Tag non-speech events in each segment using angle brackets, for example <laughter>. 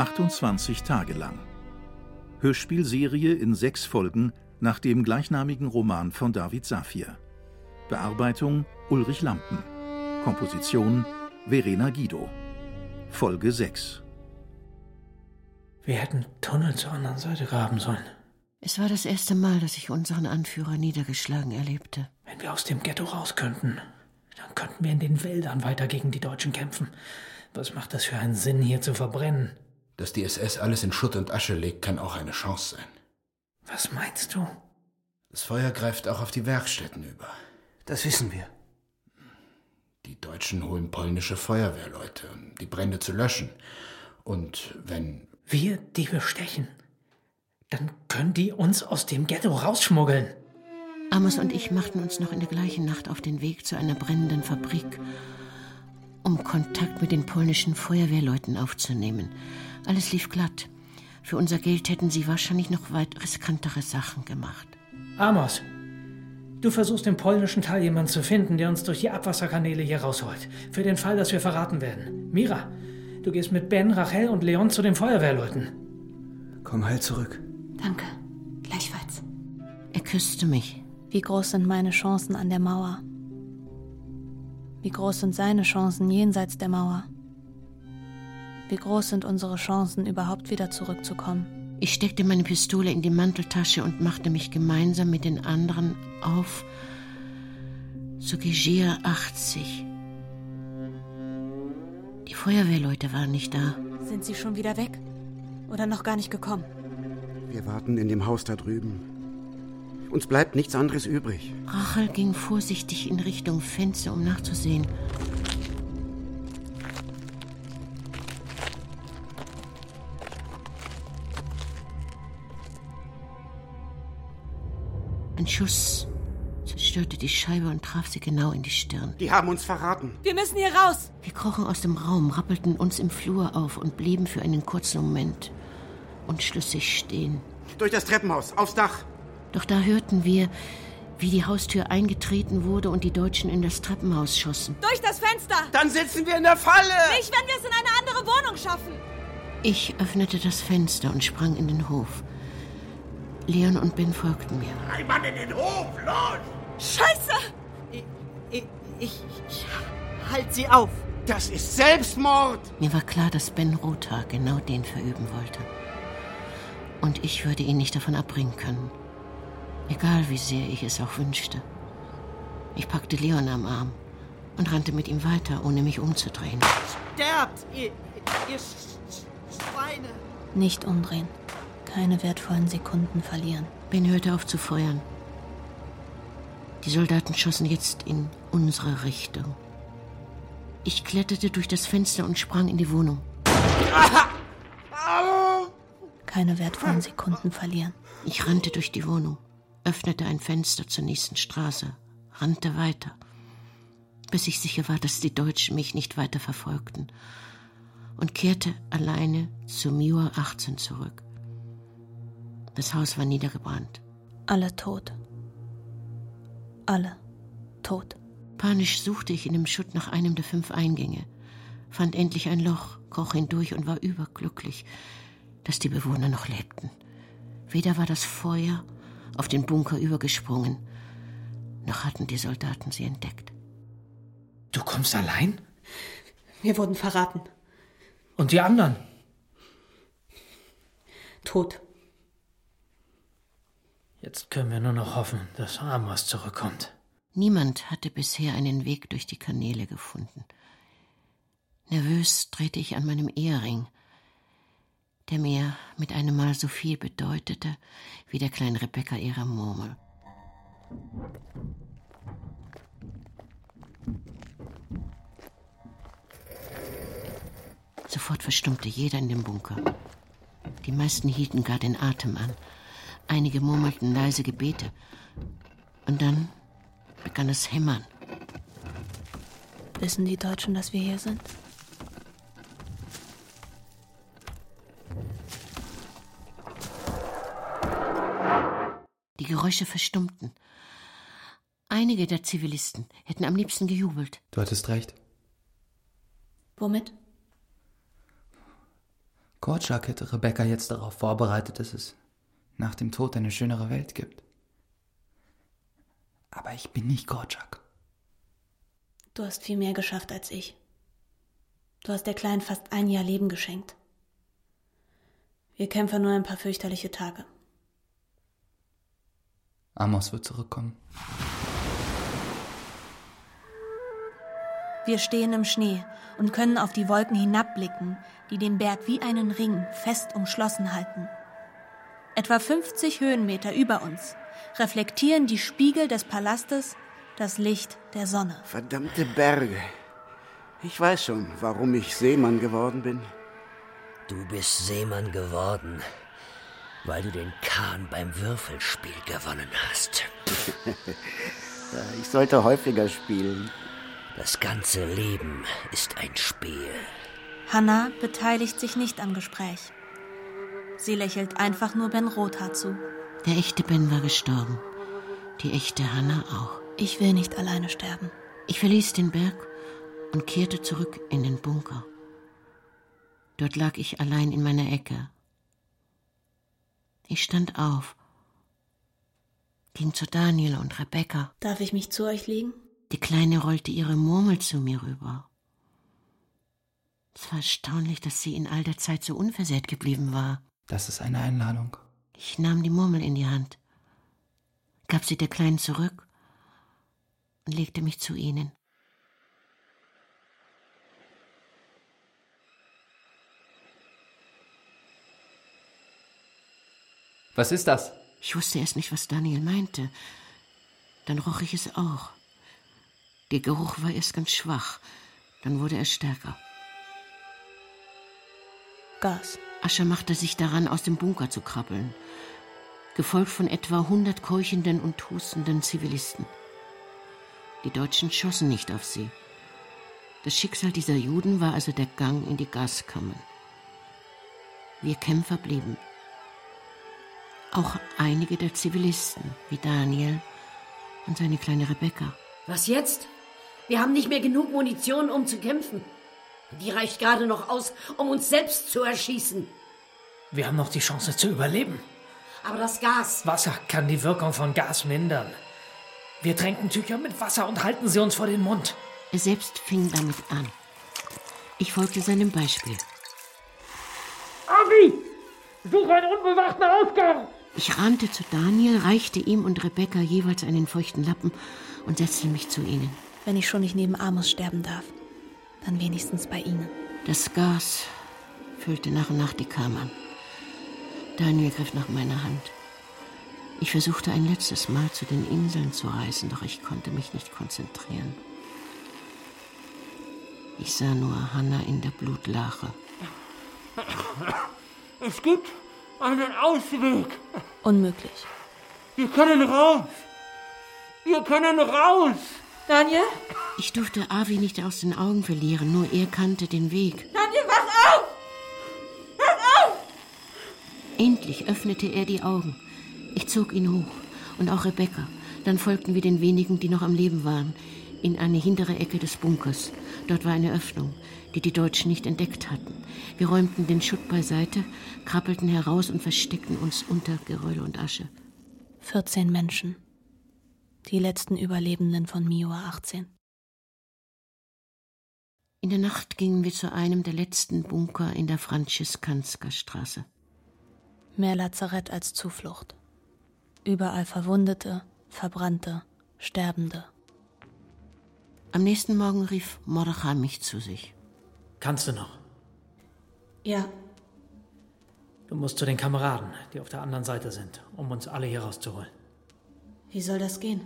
28 Tage lang. Hörspielserie in sechs Folgen nach dem gleichnamigen Roman von David Safir. Bearbeitung Ulrich Lampen. Komposition Verena Guido. Folge 6. Wir hätten Tunnel zur anderen Seite graben sollen. Es war das erste Mal, dass ich unseren Anführer niedergeschlagen erlebte. Wenn wir aus dem Ghetto raus könnten, dann könnten wir in den Wäldern weiter gegen die Deutschen kämpfen. Was macht das für einen Sinn, hier zu verbrennen? Dass die SS alles in Schutt und Asche legt, kann auch eine Chance sein. Was meinst du? Das Feuer greift auch auf die Werkstätten über. Das wissen wir. Die Deutschen holen polnische Feuerwehrleute, um die Brände zu löschen. Und wenn wir die bestechen, dann können die uns aus dem Ghetto rausschmuggeln. Amos und ich machten uns noch in der gleichen Nacht auf den Weg zu einer brennenden Fabrik, um Kontakt mit den polnischen Feuerwehrleuten aufzunehmen. Alles lief glatt. Für unser Geld hätten sie wahrscheinlich noch weit riskantere Sachen gemacht. Amos, du versuchst im polnischen Teil jemanden zu finden, der uns durch die Abwasserkanäle hier rausholt. Für den Fall, dass wir verraten werden. Mira, du gehst mit Ben, Rachel und Leon zu den Feuerwehrleuten. Komm heil zurück. Danke. Gleichfalls. Er küsste mich. Wie groß sind meine Chancen an der Mauer? Wie groß sind seine Chancen jenseits der Mauer? Wie groß sind unsere Chancen, überhaupt wieder zurückzukommen? Ich steckte meine Pistole in die Manteltasche und machte mich gemeinsam mit den anderen auf zu Gigia 80. Die Feuerwehrleute waren nicht da. Sind sie schon wieder weg? Oder noch gar nicht gekommen? Wir warten in dem Haus da drüben. Uns bleibt nichts anderes übrig. Rachel ging vorsichtig in Richtung Fenster, um nachzusehen. Ein Schuss zerstörte die Scheibe und traf sie genau in die Stirn. Die haben uns verraten. Wir müssen hier raus. Wir krochen aus dem Raum, rappelten uns im Flur auf und blieben für einen kurzen Moment unschlüssig stehen. Durch das Treppenhaus, aufs Dach. Doch da hörten wir, wie die Haustür eingetreten wurde und die Deutschen in das Treppenhaus schossen. Durch das Fenster. Dann sitzen wir in der Falle. Nicht, wenn wir es in eine andere Wohnung schaffen. Ich öffnete das Fenster und sprang in den Hof. Leon und Ben folgten mir. Ein Mann in den Hof, los! Scheiße! Ich, ich, ich, ich halt sie auf. Das ist Selbstmord. Mir war klar, dass Ben Rothaar genau den verüben wollte. Und ich würde ihn nicht davon abbringen können. Egal wie sehr ich es auch wünschte. Ich packte Leon am Arm und rannte mit ihm weiter, ohne mich umzudrehen. Sterbt, ihr, ihr Schweine! Nicht umdrehen. Keine wertvollen Sekunden verlieren. Ben hörte auf zu feuern. Die Soldaten schossen jetzt in unsere Richtung. Ich kletterte durch das Fenster und sprang in die Wohnung. Keine wertvollen Sekunden verlieren. Ich rannte durch die Wohnung, öffnete ein Fenster zur nächsten Straße, rannte weiter, bis ich sicher war, dass die Deutschen mich nicht weiter verfolgten, und kehrte alleine zu Miua 18 zurück. Das Haus war niedergebrannt. Alle tot. Alle tot. Panisch suchte ich in dem Schutt nach einem der fünf Eingänge, fand endlich ein Loch, kroch hindurch und war überglücklich, dass die Bewohner noch lebten. Weder war das Feuer auf den Bunker übergesprungen, noch hatten die Soldaten sie entdeckt. Du kommst allein? Wir wurden verraten. Und die anderen? Tot. Jetzt können wir nur noch hoffen, dass Amos zurückkommt. Niemand hatte bisher einen Weg durch die Kanäle gefunden. Nervös drehte ich an meinem Ehering, der mir mit einem Mal so viel bedeutete wie der kleinen Rebecca ihrer Murmel. Sofort verstummte jeder in dem Bunker. Die meisten hielten gar den Atem an. Einige murmelten leise Gebete. Und dann begann es Hämmern. Wissen die Deutschen, dass wir hier sind? Geräusche verstummten. Einige der Zivilisten hätten am liebsten gejubelt. Du hattest recht. Womit? Korczak hätte Rebecca jetzt darauf vorbereitet, dass es nach dem Tod eine schönere Welt gibt. Aber ich bin nicht Korczak. Du hast viel mehr geschafft als ich. Du hast der Kleinen fast ein Jahr Leben geschenkt. Wir kämpfen nur ein paar fürchterliche Tage. Amos wird zurückkommen. Wir stehen im Schnee und können auf die Wolken hinabblicken, die den Berg wie einen Ring fest umschlossen halten. Etwa 50 Höhenmeter über uns reflektieren die Spiegel des Palastes das Licht der Sonne. Verdammte Berge. Ich weiß schon, warum ich Seemann geworden bin. Du bist Seemann geworden, weil du den Kahn beim Würfelspiel gewonnen hast. <laughs> ich sollte häufiger spielen. Das ganze Leben ist ein Spiel. Hannah beteiligt sich nicht am Gespräch. Sie lächelt einfach nur Ben Rothar zu. Der echte Ben war gestorben. Die echte Hannah auch. Ich will nicht alleine sterben. Ich verließ den Berg und kehrte zurück in den Bunker. Dort lag ich allein in meiner Ecke. Ich stand auf, ging zu Daniel und Rebecca. Darf ich mich zu euch legen? Die Kleine rollte ihre Murmel zu mir rüber. Es war erstaunlich, dass sie in all der Zeit so unversehrt geblieben war. Das ist eine Einladung. Ich nahm die Murmel in die Hand, gab sie der Kleinen zurück und legte mich zu ihnen. Was ist das? Ich wusste erst nicht, was Daniel meinte. Dann roch ich es auch. Der Geruch war erst ganz schwach, dann wurde er stärker. Gas. Ascher machte sich daran, aus dem Bunker zu krabbeln, gefolgt von etwa hundert keuchenden und hustenden Zivilisten. Die Deutschen schossen nicht auf sie. Das Schicksal dieser Juden war also der Gang in die Gaskammern. Wir Kämpfer blieben. Auch einige der Zivilisten, wie Daniel und seine kleine Rebecca. Was jetzt? Wir haben nicht mehr genug Munition, um zu kämpfen. Die reicht gerade noch aus, um uns selbst zu erschießen. Wir haben noch die Chance zu überleben. Aber das Gas. Wasser kann die Wirkung von Gas mindern. Wir tränken Tücher mit Wasser und halten sie uns vor den Mund. Er selbst fing damit an. Ich folgte seinem Beispiel. Avi! Such einen unbewachten Ausgang! Ich rannte zu Daniel, reichte ihm und Rebecca jeweils einen feuchten Lappen und setzte mich zu ihnen. Wenn ich schon nicht neben Amos sterben darf, dann wenigstens bei ihnen. Das Gas füllte nach und nach die Kammern. Daniel griff nach meiner Hand. Ich versuchte ein letztes Mal zu den Inseln zu reisen, doch ich konnte mich nicht konzentrieren. Ich sah nur Hannah in der Blutlache. Es gibt einen Ausweg. Unmöglich. Wir können raus. Wir können raus. Daniel? Ich durfte Avi nicht aus den Augen verlieren, nur er kannte den Weg. Daniel, wach auf! Wach auf! Endlich öffnete er die Augen. Ich zog ihn hoch und auch Rebecca. Dann folgten wir den wenigen, die noch am Leben waren, in eine hintere Ecke des Bunkers. Dort war eine Öffnung, die die Deutschen nicht entdeckt hatten. Wir räumten den Schutt beiseite, krabbelten heraus und versteckten uns unter Geröll und Asche. 14 Menschen. Die letzten Überlebenden von Mioa 18. In der Nacht gingen wir zu einem der letzten Bunker in der Franziskansker Straße. Mehr Lazarett als Zuflucht. Überall Verwundete, Verbrannte, Sterbende. Am nächsten Morgen rief Mordechai mich zu sich. Kannst du noch? Ja. Du musst zu den Kameraden, die auf der anderen Seite sind, um uns alle hier rauszuholen. Wie soll das gehen?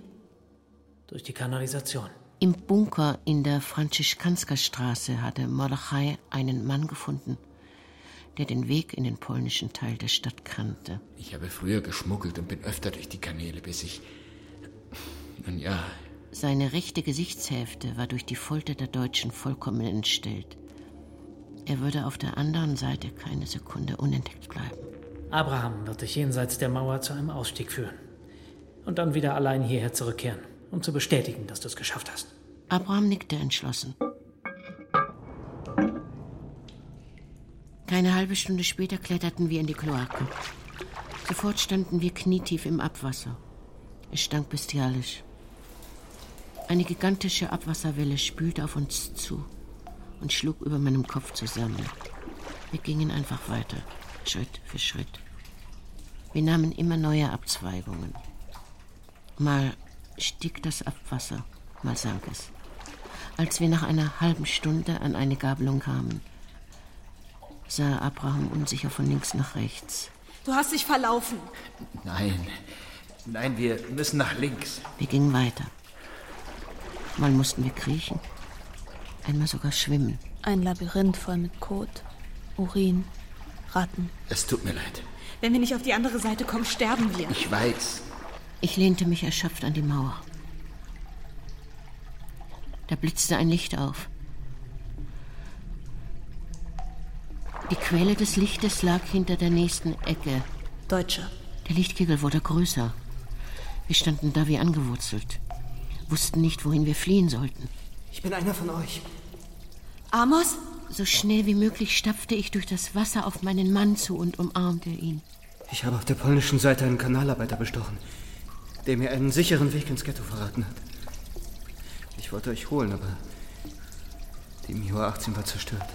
Durch die Kanalisation. Im Bunker in der Franziskansker Straße hatte Mordechai einen Mann gefunden, der den Weg in den polnischen Teil der Stadt kannte. Ich habe früher geschmuggelt und bin öfter durch die Kanäle, bis ich. Nun ja. Seine rechte Gesichtshälfte war durch die Folter der Deutschen vollkommen entstellt. Er würde auf der anderen Seite keine Sekunde unentdeckt bleiben. Abraham wird dich jenseits der Mauer zu einem Ausstieg führen. Und dann wieder allein hierher zurückkehren, um zu bestätigen, dass du es geschafft hast. Abraham nickte entschlossen. Keine halbe Stunde später kletterten wir in die Kloake. Sofort standen wir knietief im Abwasser. Es stank bestialisch. Eine gigantische Abwasserwelle spülte auf uns zu und schlug über meinem Kopf zusammen. Wir gingen einfach weiter, Schritt für Schritt. Wir nahmen immer neue Abzweigungen. Mal stieg das Abwasser, mal sank es. Als wir nach einer halben Stunde an eine Gabelung kamen, sah Abraham unsicher von links nach rechts. Du hast dich verlaufen. Nein, nein, wir müssen nach links. Wir gingen weiter. Mal mussten wir kriechen, einmal sogar schwimmen. Ein Labyrinth voll mit Kot, Urin, Ratten. Es tut mir leid. Wenn wir nicht auf die andere Seite kommen, sterben wir. Ich weiß. Ich lehnte mich erschöpft an die Mauer. Da blitzte ein Licht auf. Die Quelle des Lichtes lag hinter der nächsten Ecke. Deutsche. Der Lichtkegel wurde größer. Wir standen da wie angewurzelt, wussten nicht, wohin wir fliehen sollten. Ich bin einer von euch. Amos? So schnell wie möglich stapfte ich durch das Wasser auf meinen Mann zu und umarmte ihn. Ich habe auf der polnischen Seite einen Kanalarbeiter bestochen, der mir einen sicheren Weg ins Ghetto verraten hat. Ich wollte euch holen, aber die Miwa 18 war zerstört.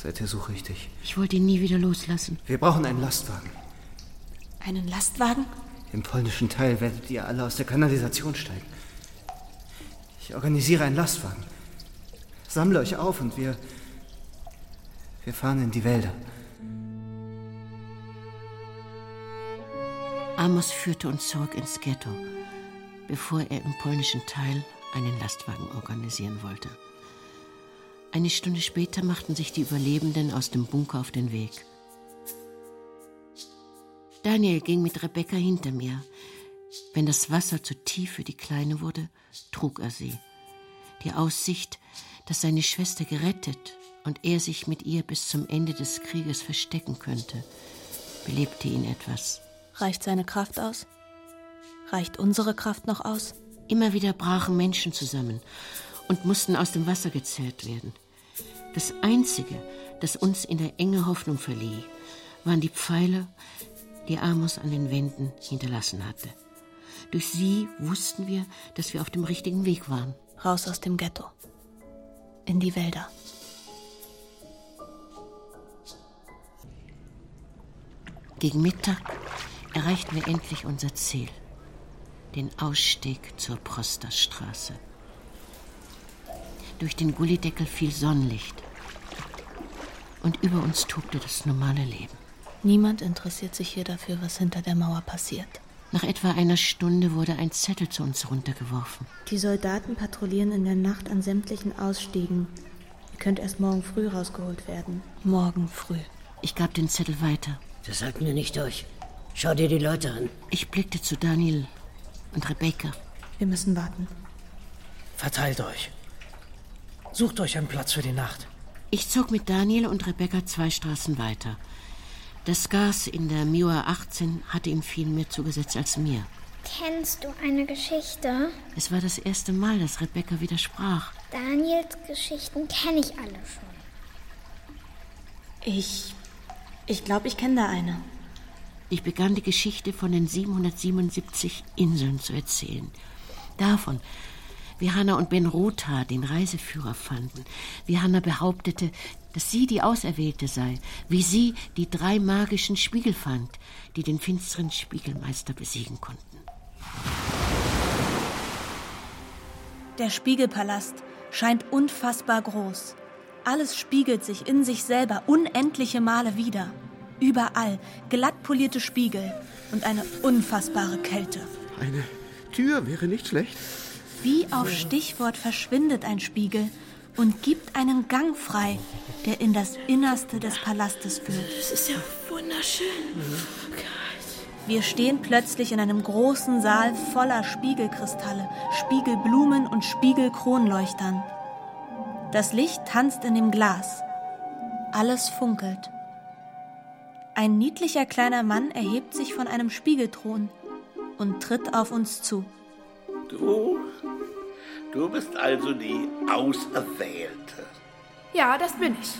Seither suche ich dich. Ich wollte ihn nie wieder loslassen. Wir brauchen einen Lastwagen. Einen Lastwagen? Im polnischen Teil werdet ihr alle aus der Kanalisation steigen. Ich organisiere einen Lastwagen. Sammle euch auf und wir. Wir fahren in die Wälder. Amos führte uns zurück ins Ghetto, bevor er im polnischen Teil einen Lastwagen organisieren wollte. Eine Stunde später machten sich die Überlebenden aus dem Bunker auf den Weg. Daniel ging mit Rebecca hinter mir. Wenn das Wasser zu tief für die Kleine wurde, trug er sie. Die Aussicht, dass seine Schwester gerettet und er sich mit ihr bis zum Ende des Krieges verstecken könnte, belebte ihn etwas. Reicht seine Kraft aus? Reicht unsere Kraft noch aus? Immer wieder brachen Menschen zusammen und mussten aus dem Wasser gezerrt werden. Das Einzige, das uns in der Enge Hoffnung verlieh, waren die Pfeiler, die Amos an den Wänden hinterlassen hatte. Durch sie wussten wir, dass wir auf dem richtigen Weg waren. Raus aus dem Ghetto. In die Wälder. Gegen Mittag erreichten wir endlich unser Ziel, den Ausstieg zur Prosterstraße. Durch den Gullideckel fiel Sonnenlicht und über uns tobte das normale Leben. Niemand interessiert sich hier dafür, was hinter der Mauer passiert. Nach etwa einer Stunde wurde ein Zettel zu uns runtergeworfen. Die Soldaten patrouillieren in der Nacht an sämtlichen Ausstiegen. Ihr könnt erst morgen früh rausgeholt werden. Morgen früh. Ich gab den Zettel weiter. Das halten wir nicht durch. Schau dir die Leute an. Ich blickte zu Daniel und Rebecca. Wir müssen warten. Verteilt euch. Sucht euch einen Platz für die Nacht. Ich zog mit Daniel und Rebecca zwei Straßen weiter. Das Gas in der Miwa 18 hatte ihm viel mehr zugesetzt als mir. Kennst du eine Geschichte? Es war das erste Mal, dass Rebecca widersprach. Daniels Geschichten kenne ich alle schon. Ich. Ich glaube, ich kenne da eine. Ich begann die Geschichte von den 777 Inseln zu erzählen. Davon, wie Hanna und Ben Rotha den Reiseführer fanden, wie Hanna behauptete, dass sie die Auserwählte sei, wie sie die drei magischen Spiegel fand, die den finsteren Spiegelmeister besiegen konnten. Der Spiegelpalast scheint unfassbar groß. Alles spiegelt sich in sich selber unendliche Male wieder. Überall glatt polierte Spiegel und eine unfassbare Kälte. Eine Tür wäre nicht schlecht. Wie auf Stichwort verschwindet ein Spiegel und gibt einen Gang frei, der in das Innerste des Palastes führt. Das ist ja wunderschön. Wir stehen plötzlich in einem großen Saal voller Spiegelkristalle, Spiegelblumen und Spiegelkronleuchtern. Das Licht tanzt in dem Glas. Alles funkelt. Ein niedlicher kleiner Mann erhebt sich von einem Spiegelthron und tritt auf uns zu. Du? Du bist also die Auserwählte. Ja, das bin ich.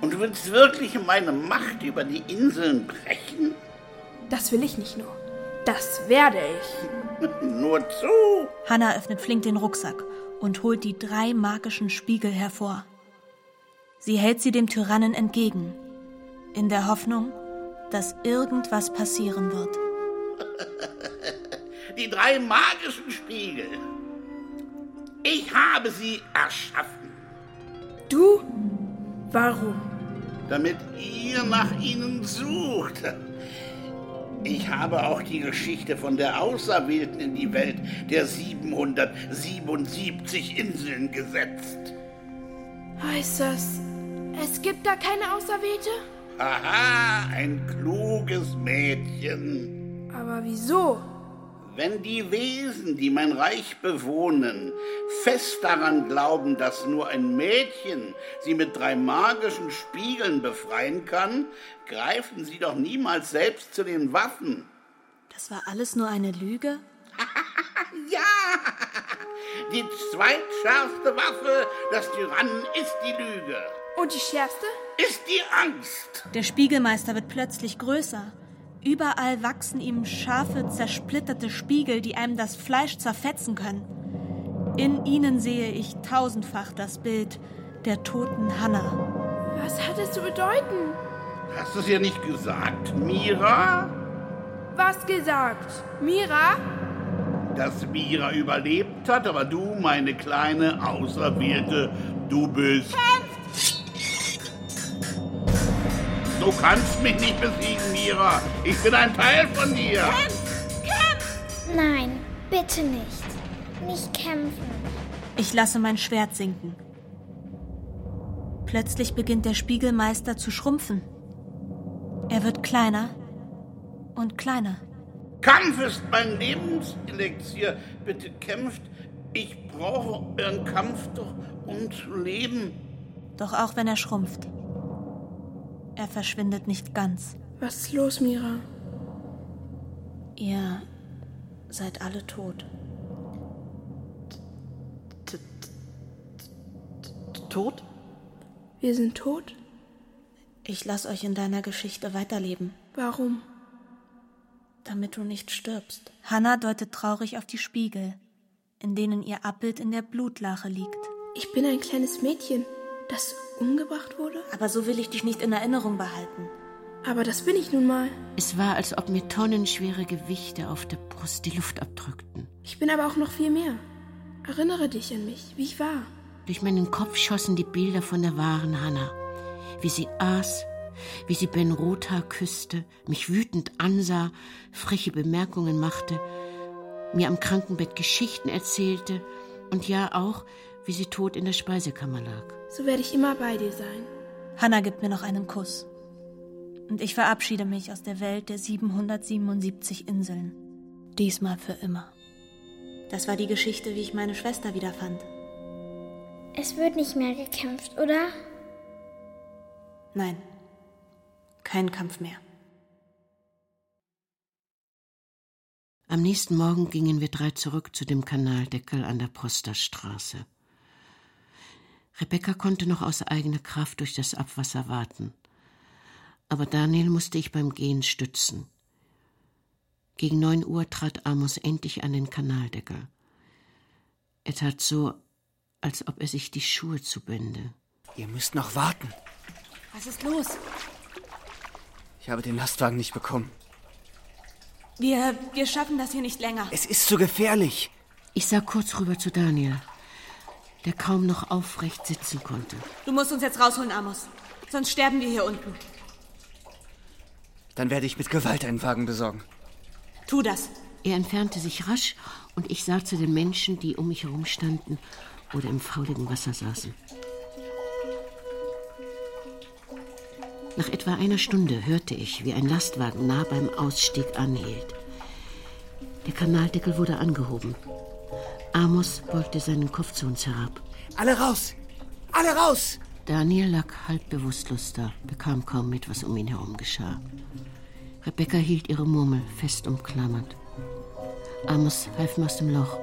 Und du willst wirklich meine Macht über die Inseln brechen? Das will ich nicht nur. Das werde ich. <laughs> nur zu. Hanna öffnet flink den Rucksack und holt die drei magischen Spiegel hervor. Sie hält sie dem Tyrannen entgegen, in der Hoffnung, dass irgendwas passieren wird. <laughs> Die drei magischen Spiegel. Ich habe sie erschaffen. Du? Warum? Damit ihr nach ihnen sucht. Ich habe auch die Geschichte von der Auserwählten in die Welt der 777 Inseln gesetzt. Heißt das, es gibt da keine Auserwählte? Haha, ein kluges Mädchen. Aber wieso? Wenn die Wesen, die mein Reich bewohnen, fest daran glauben, dass nur ein Mädchen sie mit drei magischen Spiegeln befreien kann, greifen sie doch niemals selbst zu den Waffen. Das war alles nur eine Lüge? <laughs> ja! Die zweitschärfste Waffe des Tyrannen ist die Lüge. Und die schärfste? Ist die Angst. Der Spiegelmeister wird plötzlich größer. Überall wachsen ihm scharfe, zersplitterte Spiegel, die einem das Fleisch zerfetzen können. In ihnen sehe ich tausendfach das Bild der toten Hanna. Was hat es zu bedeuten? Hast du es ihr nicht gesagt, Mira? Was gesagt? Mira? Dass Mira überlebt hat, aber du, meine kleine Auserwählte, du bist. Du kannst mich nicht besiegen, Mira. Ich bin ein Teil von dir. Kämpf! Kämpf! Nein, bitte nicht. Nicht kämpfen. Ich lasse mein Schwert sinken. Plötzlich beginnt der Spiegelmeister zu schrumpfen. Er wird kleiner und kleiner. Kampf ist mein Lebenselixier. Bitte kämpft. Ich brauche euren Kampf doch, um zu leben. Doch auch wenn er schrumpft, er verschwindet nicht ganz. Was ist los, Mira? Ihr seid alle tot. Tot? Wir sind tot? Ich lass euch in deiner Geschichte weiterleben. Warum? Damit du nicht stirbst. Hannah deutet traurig auf die Spiegel, in denen ihr Abbild in der Blutlache liegt. Ich bin ein kleines Mädchen, das umgebracht wurde? Aber so will ich dich nicht in Erinnerung behalten. Aber das bin ich nun mal. Es war, als ob mir tonnenschwere Gewichte auf der Brust die Luft abdrückten. Ich bin aber auch noch viel mehr. Erinnere dich an mich, wie ich war. Durch meinen Kopf schossen die Bilder von der wahren Hanna. Wie sie aß, wie sie Ben Rothaar küsste, mich wütend ansah, freche Bemerkungen machte, mir am Krankenbett Geschichten erzählte und ja auch, wie sie tot in der Speisekammer lag. So werde ich immer bei dir sein. Hanna gibt mir noch einen Kuss. Und ich verabschiede mich aus der Welt der 777 Inseln. Diesmal für immer. Das war die Geschichte, wie ich meine Schwester wiederfand. Es wird nicht mehr gekämpft, oder? Nein. Kein Kampf mehr. Am nächsten Morgen gingen wir drei zurück zu dem Kanaldeckel an der Posterstraße. Rebecca konnte noch aus eigener Kraft durch das Abwasser warten. Aber Daniel musste ich beim Gehen stützen. Gegen neun Uhr trat Amos endlich an den Kanaldeckel. Er tat so, als ob er sich die Schuhe zubände. Ihr müsst noch warten. Was ist los? Ich habe den Lastwagen nicht bekommen. Wir, wir schaffen das hier nicht länger. Es ist zu gefährlich. Ich sah kurz rüber zu Daniel, der kaum noch aufrecht sitzen konnte. Du musst uns jetzt rausholen, Amos. Sonst sterben wir hier unten. Dann werde ich mit Gewalt einen Wagen besorgen. Tu das. Er entfernte sich rasch und ich sah zu den Menschen, die um mich herum standen oder im fauligen Wasser saßen. Nach etwa einer Stunde hörte ich, wie ein Lastwagen nah beim Ausstieg anhielt. Der Kanaldeckel wurde angehoben. Amos beugte seinen Kopf zu uns herab. Alle raus! Alle raus! Daniel lag halb bewusstlos da, bekam kaum mit, was um ihn herum geschah. Rebecca hielt ihre Murmel fest umklammert. Amos half mir aus dem Loch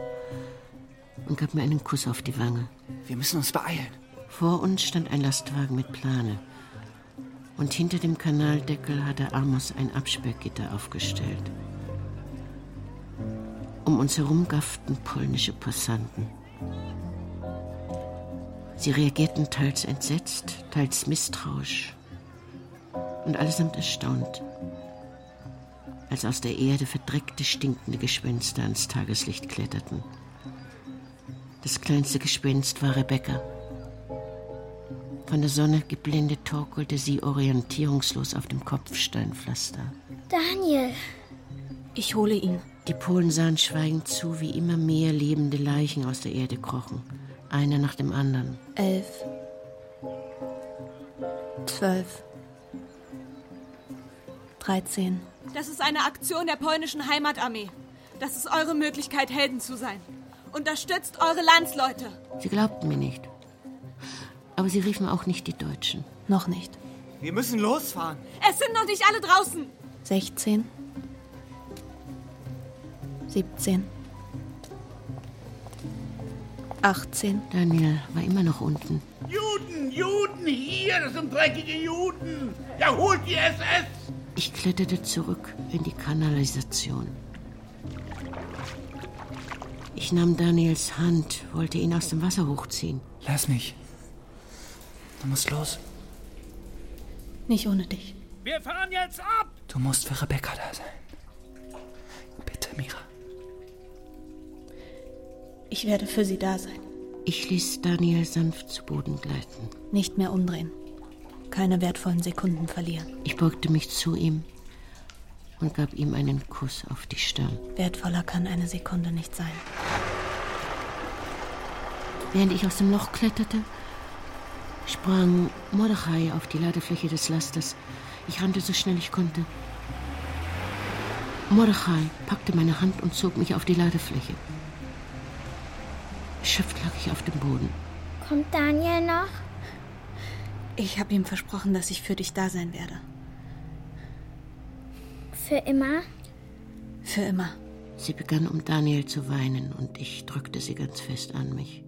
und gab mir einen Kuss auf die Wange. Wir müssen uns beeilen. Vor uns stand ein Lastwagen mit Plane. Und hinter dem Kanaldeckel hatte Amos ein Absperrgitter aufgestellt. Um uns herum gafften polnische Passanten. Sie reagierten teils entsetzt, teils misstrauisch und allesamt erstaunt, als aus der Erde verdreckte, stinkende Gespenster ans Tageslicht kletterten. Das kleinste Gespenst war Rebecca. Von der Sonne geblendet torkelte sie orientierungslos auf dem Kopfsteinpflaster. Daniel. Ich hole ihn. Die Polen sahen schweigend zu, wie immer mehr lebende Leichen aus der Erde krochen. Einer nach dem anderen. Elf. Zwölf. Dreizehn. Das ist eine Aktion der polnischen Heimatarmee. Das ist eure Möglichkeit, Helden zu sein. Unterstützt eure Landsleute. Sie glaubten mir nicht. Aber sie riefen auch nicht die Deutschen. Noch nicht. Wir müssen losfahren. Es sind noch nicht alle draußen. 16. 17. 18. Daniel war immer noch unten. Juden, Juden, hier, das sind dreckige Juden. Ja, holt die SS. Ich kletterte zurück in die Kanalisation. Ich nahm Daniels Hand, wollte ihn aus dem Wasser hochziehen. Lass mich. Du musst los. Nicht ohne dich. Wir fahren jetzt ab! Du musst für Rebecca da sein. Bitte, Mira. Ich werde für sie da sein. Ich ließ Daniel sanft zu Boden gleiten. Nicht mehr umdrehen. Keine wertvollen Sekunden verlieren. Ich beugte mich zu ihm und gab ihm einen Kuss auf die Stirn. Wertvoller kann eine Sekunde nicht sein. Während ich aus dem Loch kletterte, sprang Mordechai auf die Ladefläche des Lasters. Ich rannte so schnell ich konnte. Mordechai packte meine Hand und zog mich auf die Ladefläche. Erschöpft lag ich auf dem Boden. Kommt Daniel noch? Ich habe ihm versprochen, dass ich für dich da sein werde. Für immer? Für immer. Sie begann um Daniel zu weinen und ich drückte sie ganz fest an mich.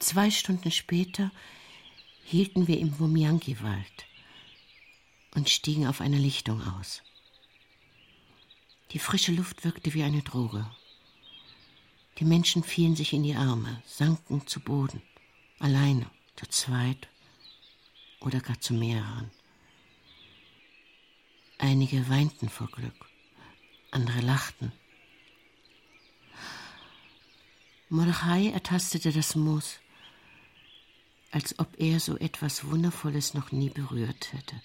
Zwei Stunden später hielten wir im Womianki-Wald und stiegen auf einer Lichtung aus. Die frische Luft wirkte wie eine Droge. Die Menschen fielen sich in die Arme, sanken zu Boden, alleine, zu zweit oder gar zu mehreren. Einige weinten vor Glück, andere lachten. Mordechai ertastete das Moos, als ob er so etwas Wundervolles noch nie berührt hätte.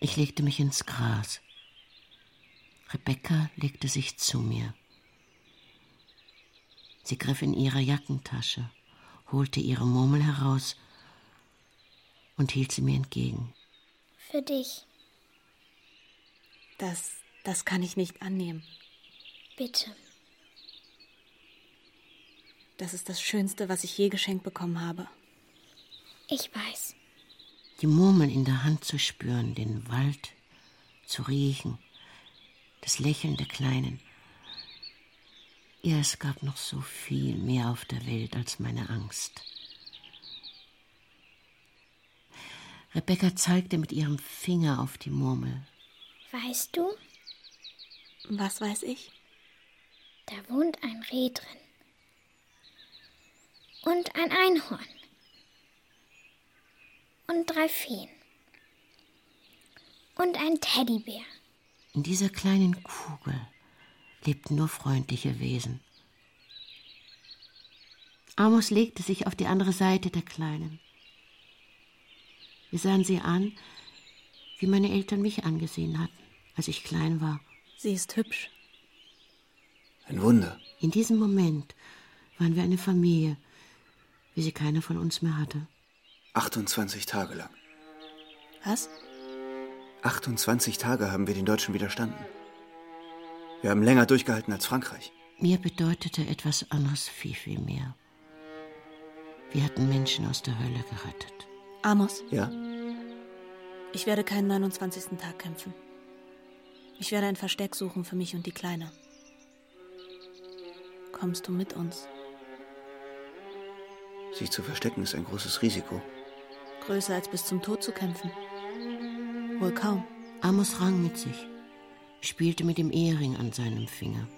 Ich legte mich ins Gras. Rebecca legte sich zu mir. Sie griff in ihre Jackentasche, holte ihre Murmel heraus und hielt sie mir entgegen. Für dich. Das, das kann ich nicht annehmen. Bitte. Das ist das Schönste, was ich je geschenkt bekommen habe. Ich weiß. Die Murmeln in der Hand zu spüren, den Wald zu riechen, das Lächeln der Kleinen. Ja, es gab noch so viel mehr auf der Welt als meine Angst. Rebecca zeigte mit ihrem Finger auf die Murmel. Weißt du? Was weiß ich? Da wohnt ein Reh drin. Und ein Einhorn. Und drei Feen. Und ein Teddybär. In dieser kleinen Kugel lebten nur freundliche Wesen. Amos legte sich auf die andere Seite der Kleinen. Wir sahen sie an, wie meine Eltern mich angesehen hatten, als ich klein war. Sie ist hübsch. Ein Wunder. In diesem Moment waren wir eine Familie, wie sie keiner von uns mehr hatte. 28 Tage lang. Was? 28 Tage haben wir den Deutschen widerstanden. Wir haben länger durchgehalten als Frankreich. Mir bedeutete etwas anderes viel, viel mehr. Wir hatten Menschen aus der Hölle gerettet. Amos? Ja? Ich werde keinen 29. Tag kämpfen. Ich werde ein Versteck suchen für mich und die Kleine. Kommst du mit uns? Sich zu verstecken ist ein großes Risiko. Größer als bis zum Tod zu kämpfen. Wohl kaum. Amos rang mit sich, spielte mit dem Ehering an seinem Finger.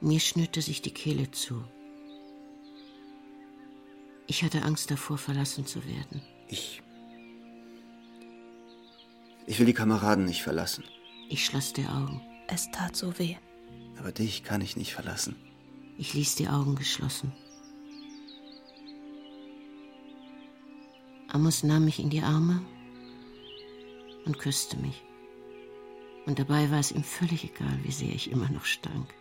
Mir schnürte sich die Kehle zu. Ich hatte Angst davor, verlassen zu werden. Ich. Ich will die Kameraden nicht verlassen. Ich schloss die Augen. Es tat so weh. Aber dich kann ich nicht verlassen. Ich ließ die Augen geschlossen. Amos nahm mich in die Arme und küsste mich. Und dabei war es ihm völlig egal, wie sehr ich immer noch stank.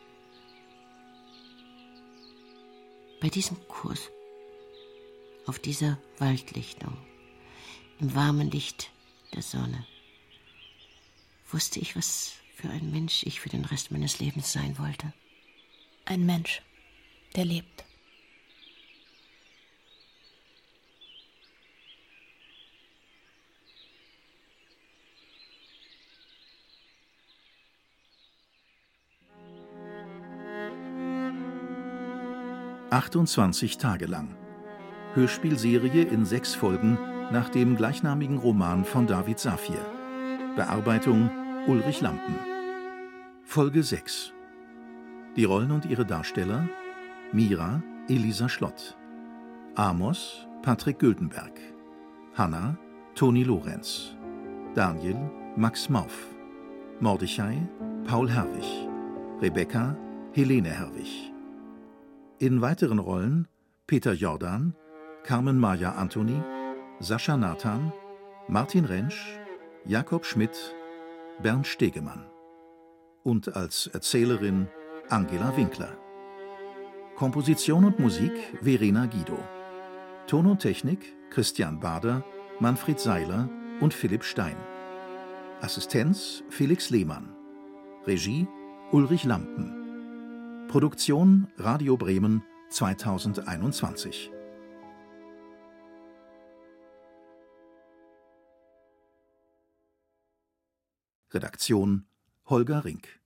Bei diesem Kurs, auf dieser Waldlichtung, im warmen Licht der Sonne, wusste ich, was für ein Mensch ich für den Rest meines Lebens sein wollte. Ein Mensch, der lebt. »28 Tage lang«. Hörspielserie in sechs Folgen nach dem gleichnamigen Roman von David Safir. Bearbeitung Ulrich Lampen. Folge 6. Die Rollen und ihre Darsteller: Mira Elisa Schlott, Amos Patrick Güldenberg, Hanna Toni Lorenz, Daniel Max Mauf, Mordechai Paul Herwig, Rebecca Helene Herwig. In weiteren Rollen Peter Jordan, Carmen Maja Anthony, Sascha Nathan, Martin Rentsch, Jakob Schmidt, Bernd Stegemann. Und als Erzählerin Angela Winkler. Komposition und Musik Verena Guido. Ton und Technik Christian Bader, Manfred Seiler und Philipp Stein. Assistenz Felix Lehmann. Regie Ulrich Lampen. Produktion Radio Bremen 2021. Redaktion Holger Rink